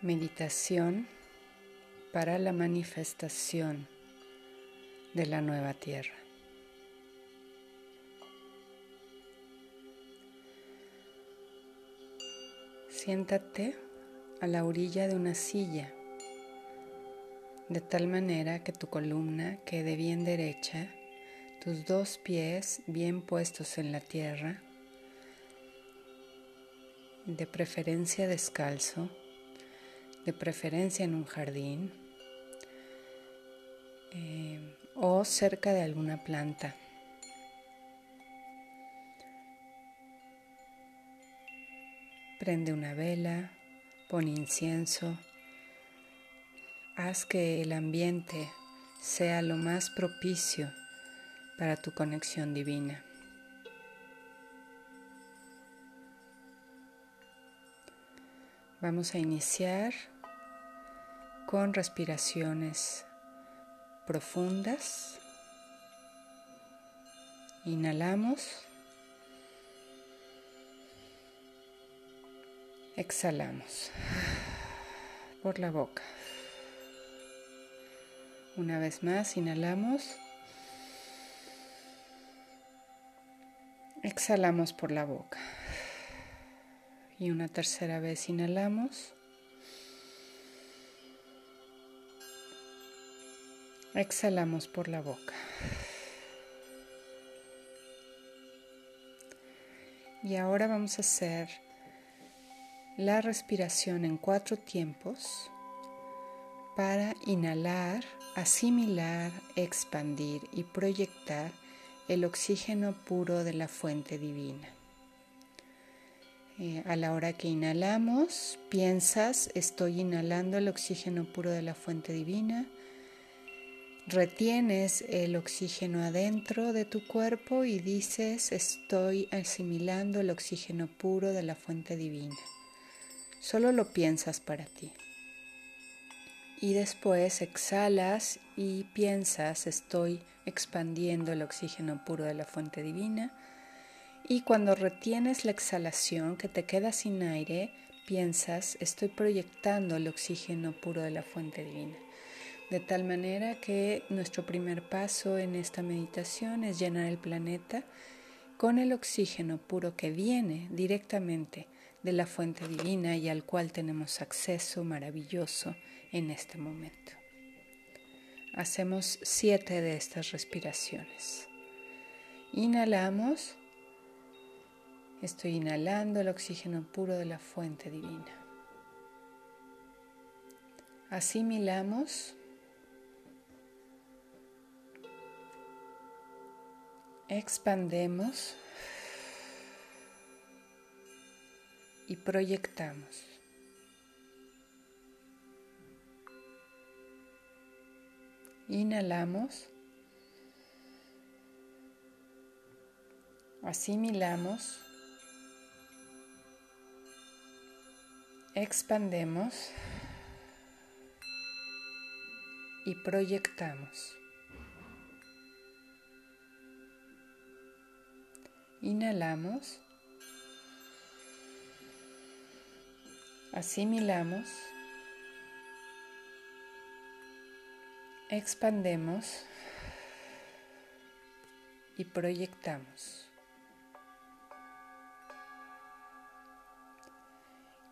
Meditación para la manifestación de la nueva tierra. Siéntate a la orilla de una silla, de tal manera que tu columna quede bien derecha, tus dos pies bien puestos en la tierra, de preferencia descalzo de preferencia en un jardín eh, o cerca de alguna planta. Prende una vela, pon incienso, haz que el ambiente sea lo más propicio para tu conexión divina. Vamos a iniciar con respiraciones profundas. Inhalamos. Exhalamos por la boca. Una vez más, inhalamos. Exhalamos por la boca. Y una tercera vez inhalamos. Exhalamos por la boca. Y ahora vamos a hacer la respiración en cuatro tiempos para inhalar, asimilar, expandir y proyectar el oxígeno puro de la fuente divina. Eh, a la hora que inhalamos, piensas, estoy inhalando el oxígeno puro de la fuente divina retienes el oxígeno adentro de tu cuerpo y dices, estoy asimilando el oxígeno puro de la fuente divina. Solo lo piensas para ti. Y después exhalas y piensas, estoy expandiendo el oxígeno puro de la fuente divina. Y cuando retienes la exhalación, que te queda sin aire, piensas, estoy proyectando el oxígeno puro de la fuente divina. De tal manera que nuestro primer paso en esta meditación es llenar el planeta con el oxígeno puro que viene directamente de la fuente divina y al cual tenemos acceso maravilloso en este momento. Hacemos siete de estas respiraciones. Inhalamos. Estoy inhalando el oxígeno puro de la fuente divina. Asimilamos expandemos y proyectamos. Inhalamos, asimilamos, expandemos y proyectamos. Inhalamos. Asimilamos. Expandemos y proyectamos.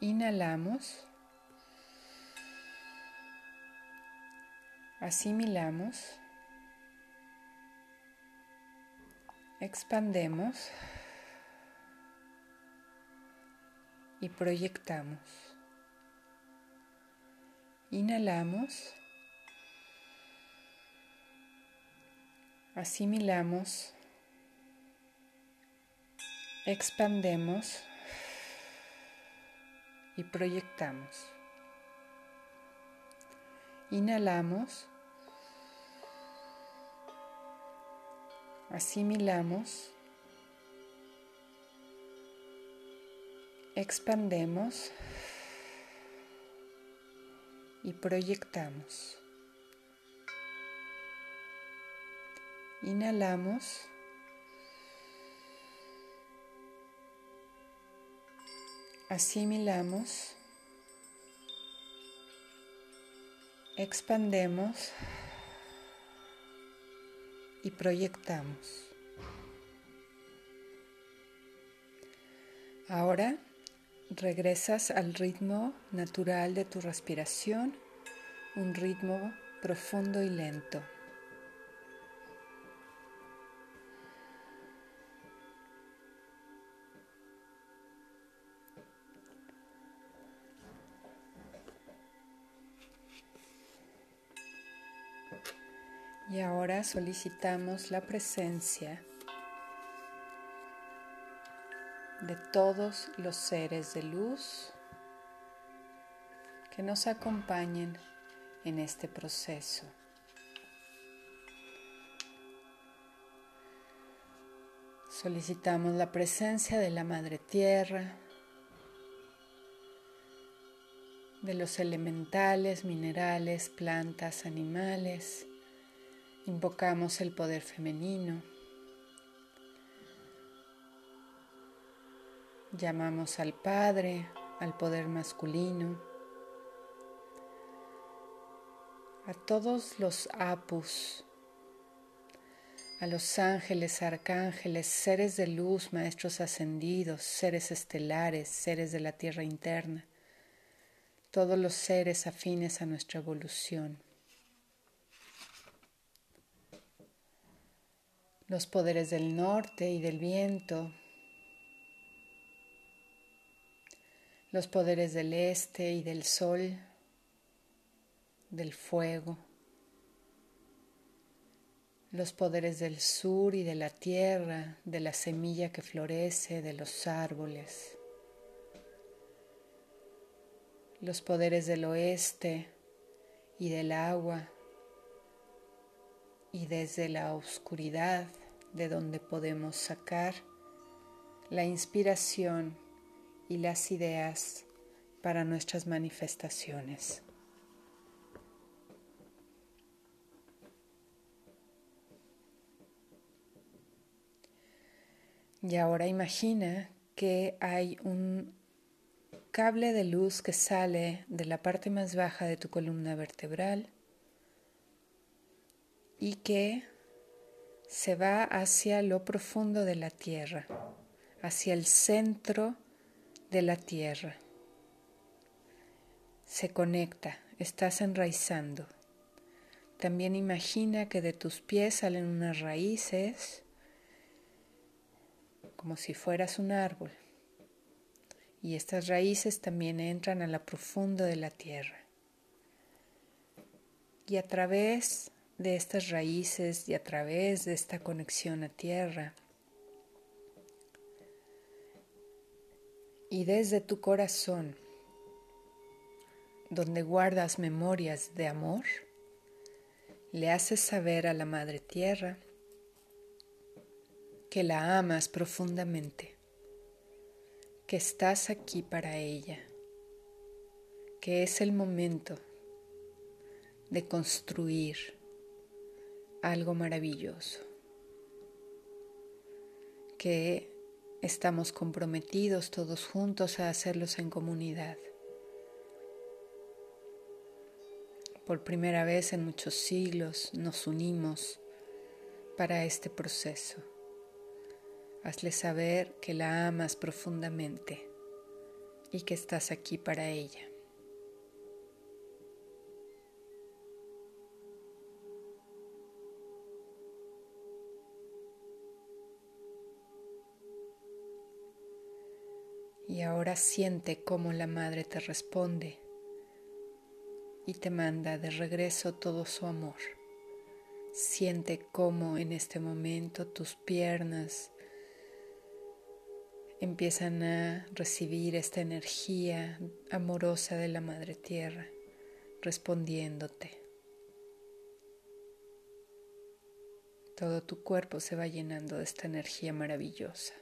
Inhalamos. Asimilamos. Expandemos y proyectamos. Inhalamos, asimilamos, expandemos y proyectamos. Inhalamos, asimilamos, expandemos y proyectamos. Inhalamos. Asimilamos, expandemos y proyectamos. Ahora regresas al ritmo natural de tu respiración, un ritmo profundo y lento. Y ahora solicitamos la presencia de todos los seres de luz que nos acompañen en este proceso. Solicitamos la presencia de la Madre Tierra, de los elementales, minerales, plantas, animales. Invocamos el poder femenino. Llamamos al Padre, al poder masculino, a todos los apus, a los ángeles, arcángeles, seres de luz, maestros ascendidos, seres estelares, seres de la tierra interna, todos los seres afines a nuestra evolución. Los poderes del norte y del viento, los poderes del este y del sol, del fuego, los poderes del sur y de la tierra, de la semilla que florece, de los árboles, los poderes del oeste y del agua, y desde la oscuridad de donde podemos sacar la inspiración y las ideas para nuestras manifestaciones. Y ahora imagina que hay un cable de luz que sale de la parte más baja de tu columna vertebral y que se va hacia lo profundo de la tierra, hacia el centro de la tierra. Se conecta, estás enraizando. También imagina que de tus pies salen unas raíces como si fueras un árbol. Y estas raíces también entran a la profundo de la tierra. Y a través de estas raíces y a través de esta conexión a tierra, y desde tu corazón, donde guardas memorias de amor, le haces saber a la Madre Tierra que la amas profundamente, que estás aquí para ella, que es el momento de construir algo maravilloso, que estamos comprometidos todos juntos a hacerlos en comunidad. Por primera vez en muchos siglos nos unimos para este proceso. Hazle saber que la amas profundamente y que estás aquí para ella. Y ahora siente cómo la madre te responde y te manda de regreso todo su amor. Siente cómo en este momento tus piernas empiezan a recibir esta energía amorosa de la Madre Tierra, respondiéndote. Todo tu cuerpo se va llenando de esta energía maravillosa.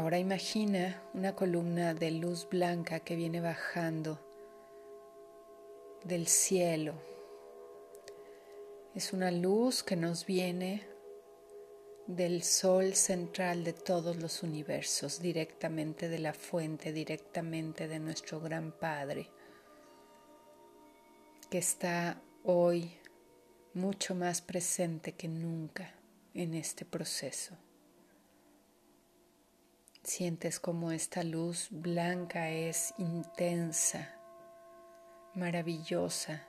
Ahora imagina una columna de luz blanca que viene bajando del cielo. Es una luz que nos viene del sol central de todos los universos, directamente de la fuente, directamente de nuestro gran Padre, que está hoy mucho más presente que nunca en este proceso. Sientes como esta luz blanca es intensa, maravillosa,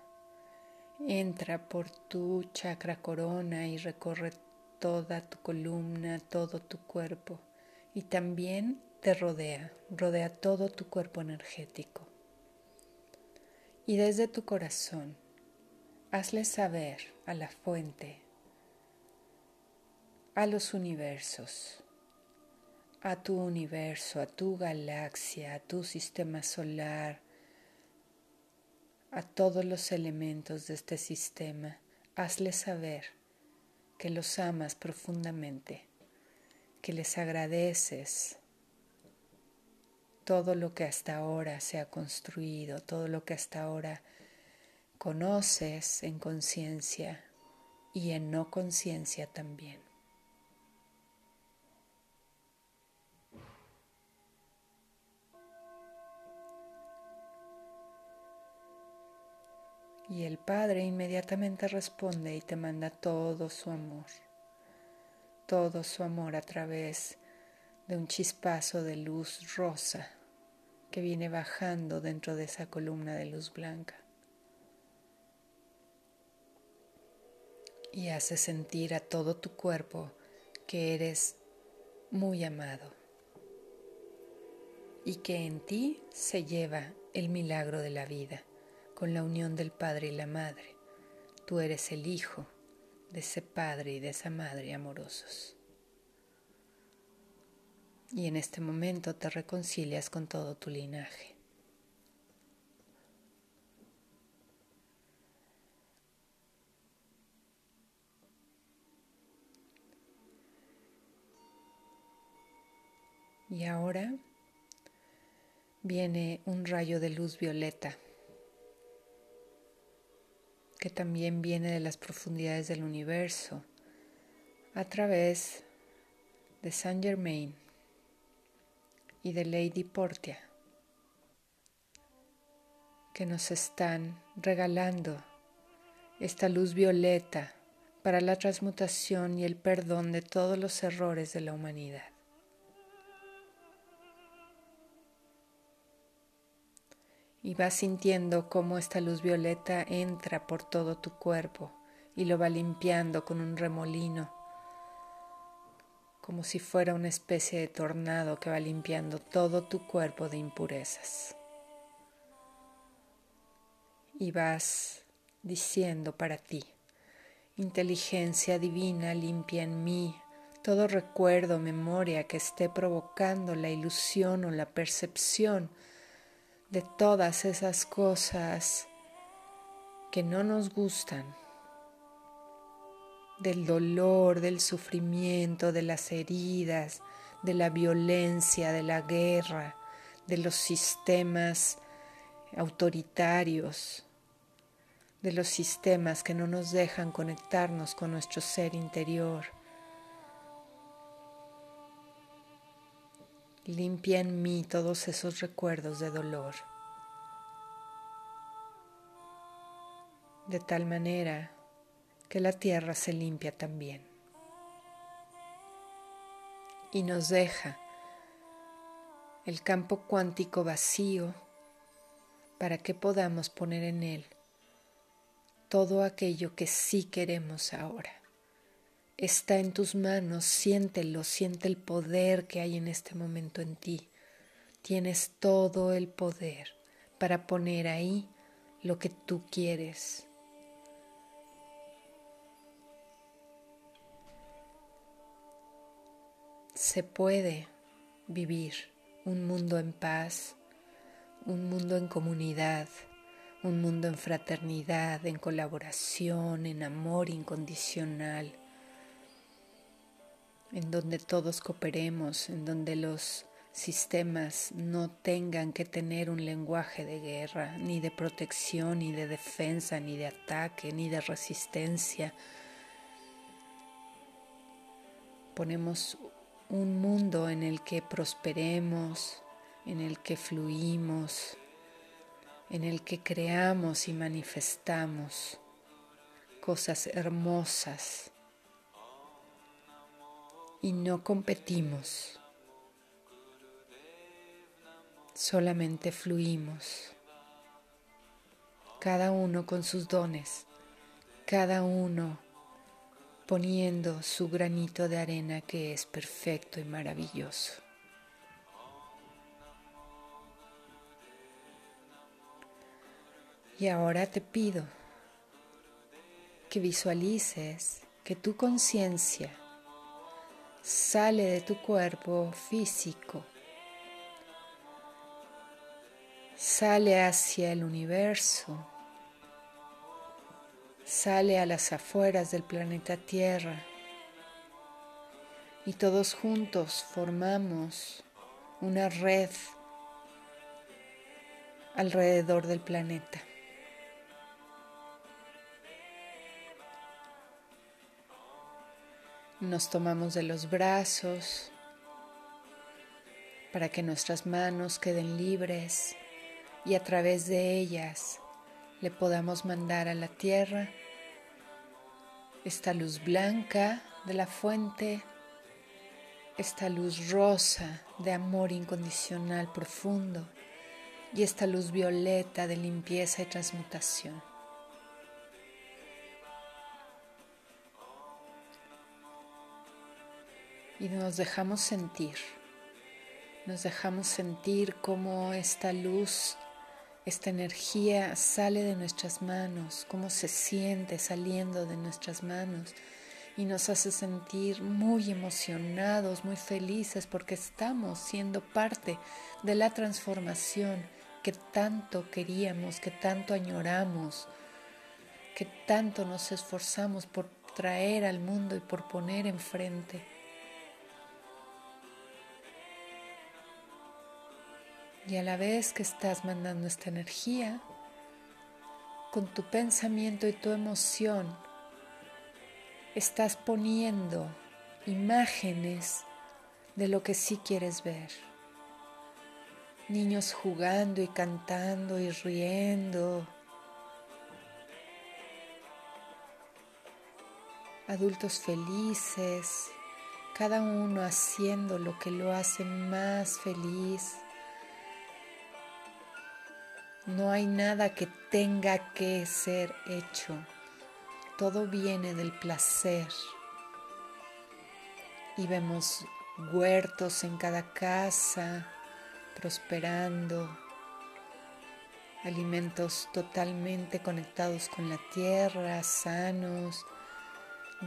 entra por tu chakra corona y recorre toda tu columna, todo tu cuerpo y también te rodea, rodea todo tu cuerpo energético. Y desde tu corazón, hazle saber a la fuente, a los universos, a tu universo, a tu galaxia, a tu sistema solar, a todos los elementos de este sistema, hazle saber que los amas profundamente, que les agradeces todo lo que hasta ahora se ha construido, todo lo que hasta ahora conoces en conciencia y en no conciencia también. Y el Padre inmediatamente responde y te manda todo su amor, todo su amor a través de un chispazo de luz rosa que viene bajando dentro de esa columna de luz blanca. Y hace sentir a todo tu cuerpo que eres muy amado y que en ti se lleva el milagro de la vida con la unión del Padre y la Madre. Tú eres el Hijo de ese Padre y de esa Madre amorosos. Y en este momento te reconcilias con todo tu linaje. Y ahora viene un rayo de luz violeta que también viene de las profundidades del universo a través de Saint Germain y de Lady Portia, que nos están regalando esta luz violeta para la transmutación y el perdón de todos los errores de la humanidad. Y vas sintiendo cómo esta luz violeta entra por todo tu cuerpo y lo va limpiando con un remolino, como si fuera una especie de tornado que va limpiando todo tu cuerpo de impurezas. Y vas diciendo para ti, inteligencia divina limpia en mí todo recuerdo, memoria que esté provocando la ilusión o la percepción de todas esas cosas que no nos gustan, del dolor, del sufrimiento, de las heridas, de la violencia, de la guerra, de los sistemas autoritarios, de los sistemas que no nos dejan conectarnos con nuestro ser interior. Limpia en mí todos esos recuerdos de dolor. De tal manera que la tierra se limpia también. Y nos deja el campo cuántico vacío para que podamos poner en él todo aquello que sí queremos ahora está en tus manos, siéntelo, siente el poder que hay en este momento en ti. Tienes todo el poder para poner ahí lo que tú quieres. Se puede vivir un mundo en paz, un mundo en comunidad, un mundo en fraternidad, en colaboración, en amor incondicional en donde todos cooperemos, en donde los sistemas no tengan que tener un lenguaje de guerra, ni de protección, ni de defensa, ni de ataque, ni de resistencia, Ponemos un mundo en el que prosperemos, en el que fluimos, en el que creamos y manifestamos cosas hermosas y no competimos, solamente fluimos, cada uno con sus dones, cada uno poniendo su granito de arena que es perfecto y maravilloso. Y ahora te pido que visualices que tu conciencia sale de tu cuerpo físico, sale hacia el universo, sale a las afueras del planeta Tierra. Y todos juntos formamos una red alrededor del planeta. Nos tomamos de los brazos para que nuestras manos queden libres y a través de ellas le podamos mandar a la tierra esta luz blanca de la fuente, esta luz rosa de amor incondicional profundo y esta luz violeta de limpieza y transmutación. Y nos dejamos sentir, nos dejamos sentir cómo esta luz esta energía sale de nuestras manos, cómo se siente saliendo de nuestras manos y nos hace sentir muy emocionados, muy felices porque estamos siendo parte de la transformación que tanto queríamos, que tanto añoramos, que tanto nos esforzamos por traer al mundo y por poner enfrente. Y a la vez que estás mandando esta energía, con tu pensamiento y tu emoción, estás poniendo imágenes de lo que sí quieres ver. Niños jugando y cantando y riendo. Adultos felices, cada uno haciendo lo que lo hace más feliz. No hay nada que tenga que ser hecho. Todo viene del placer. Y vemos huertos en cada casa, prosperando, alimentos totalmente conectados con la tierra, sanos.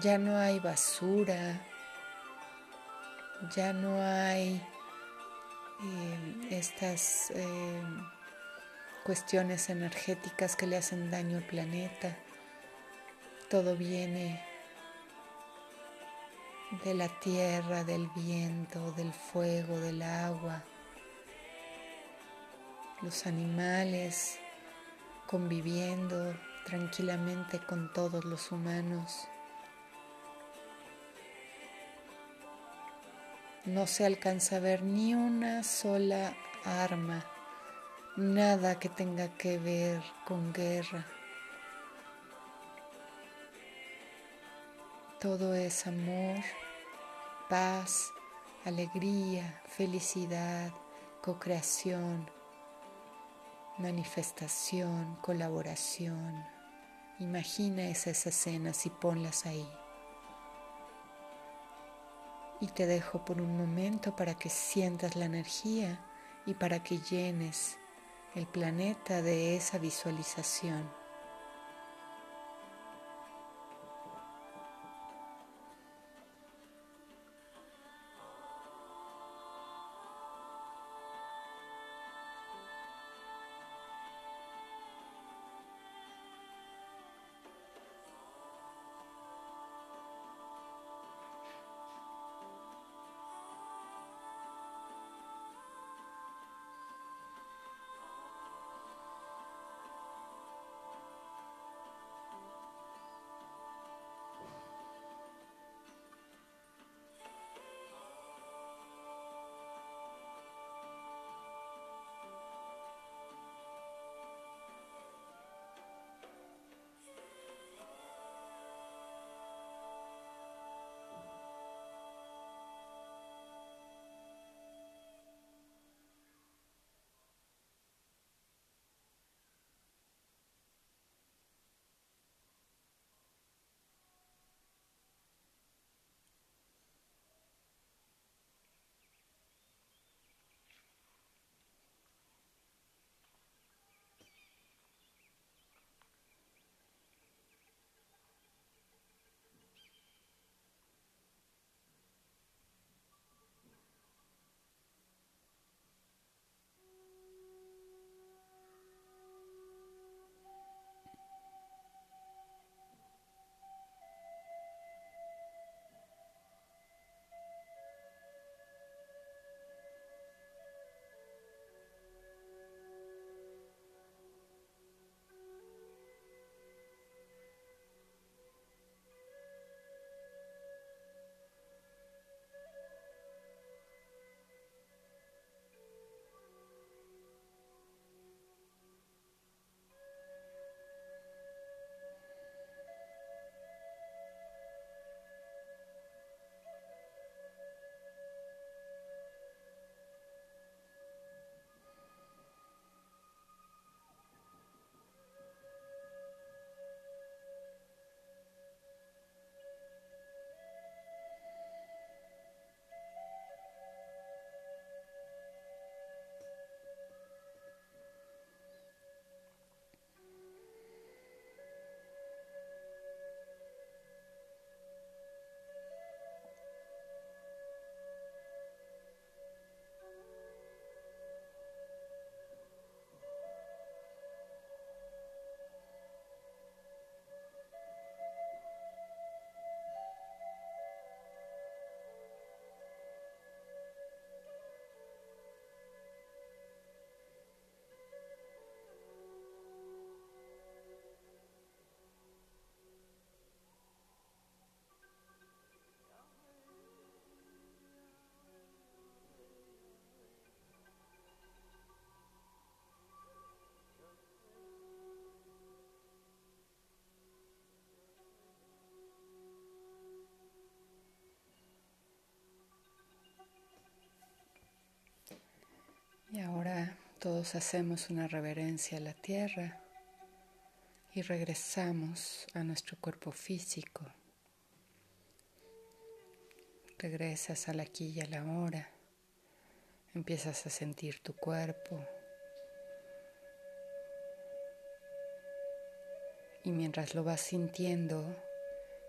Ya no hay basura, ya no hay eh, estas... Eh, cuestiones energéticas que le hacen daño al planeta. Todo viene de la tierra, del viento, del fuego, del agua. Los animales conviviendo tranquilamente con todos los humanos. No se alcanza a ver ni una sola arma nada que tenga que ver con guerra. Todo es amor, paz, alegría, felicidad, co-creación, manifestación, colaboración. Imagina esas escenas y ponlas ahí. Y te dejo por un momento para que sientas la energía y para que llenes el planeta de esa visualización. Ahora todos hacemos una reverencia a la tierra y regresamos a nuestro cuerpo físico. Regresas al aquí y a la hora. Empiezas a sentir tu cuerpo. Y mientras lo vas sintiendo,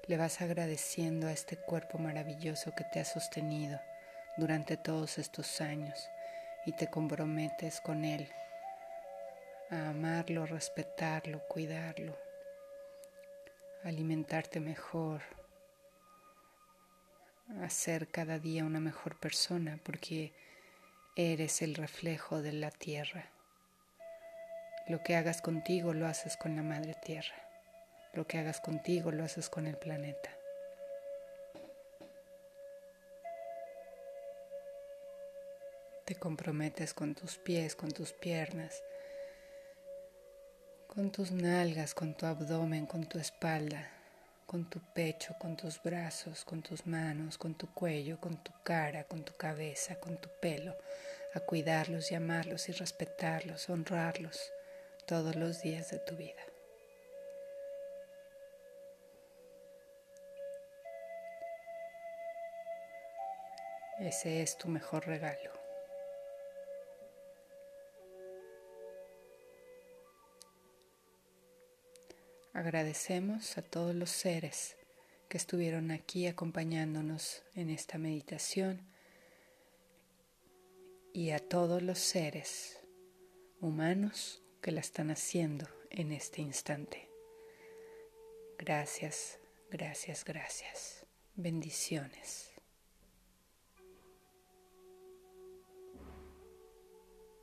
le vas agradeciendo a este cuerpo maravilloso que te ha sostenido durante todos estos años y te comprometes con Él a amarlo, respetarlo, cuidarlo, alimentarte mejor, a ser cada día una mejor persona porque eres el reflejo de la tierra. Lo que hagas contigo lo haces con la madre tierra. Lo que hagas contigo lo haces con el planeta. Te comprometes con tus pies, con tus piernas, con tus nalgas, con tu abdomen, con tu espalda, con tu pecho, con tus brazos, con tus manos, con tu cuello, con tu cara, con tu cabeza, con tu pelo, a cuidarlos y amarlos y respetarlos, honrarlos todos los días de tu vida. Ese es tu mejor regalo. Agradecemos a todos los seres que estuvieron aquí acompañándonos en esta meditación y a todos los seres humanos que la están haciendo en este instante. Gracias, gracias, gracias. Bendiciones.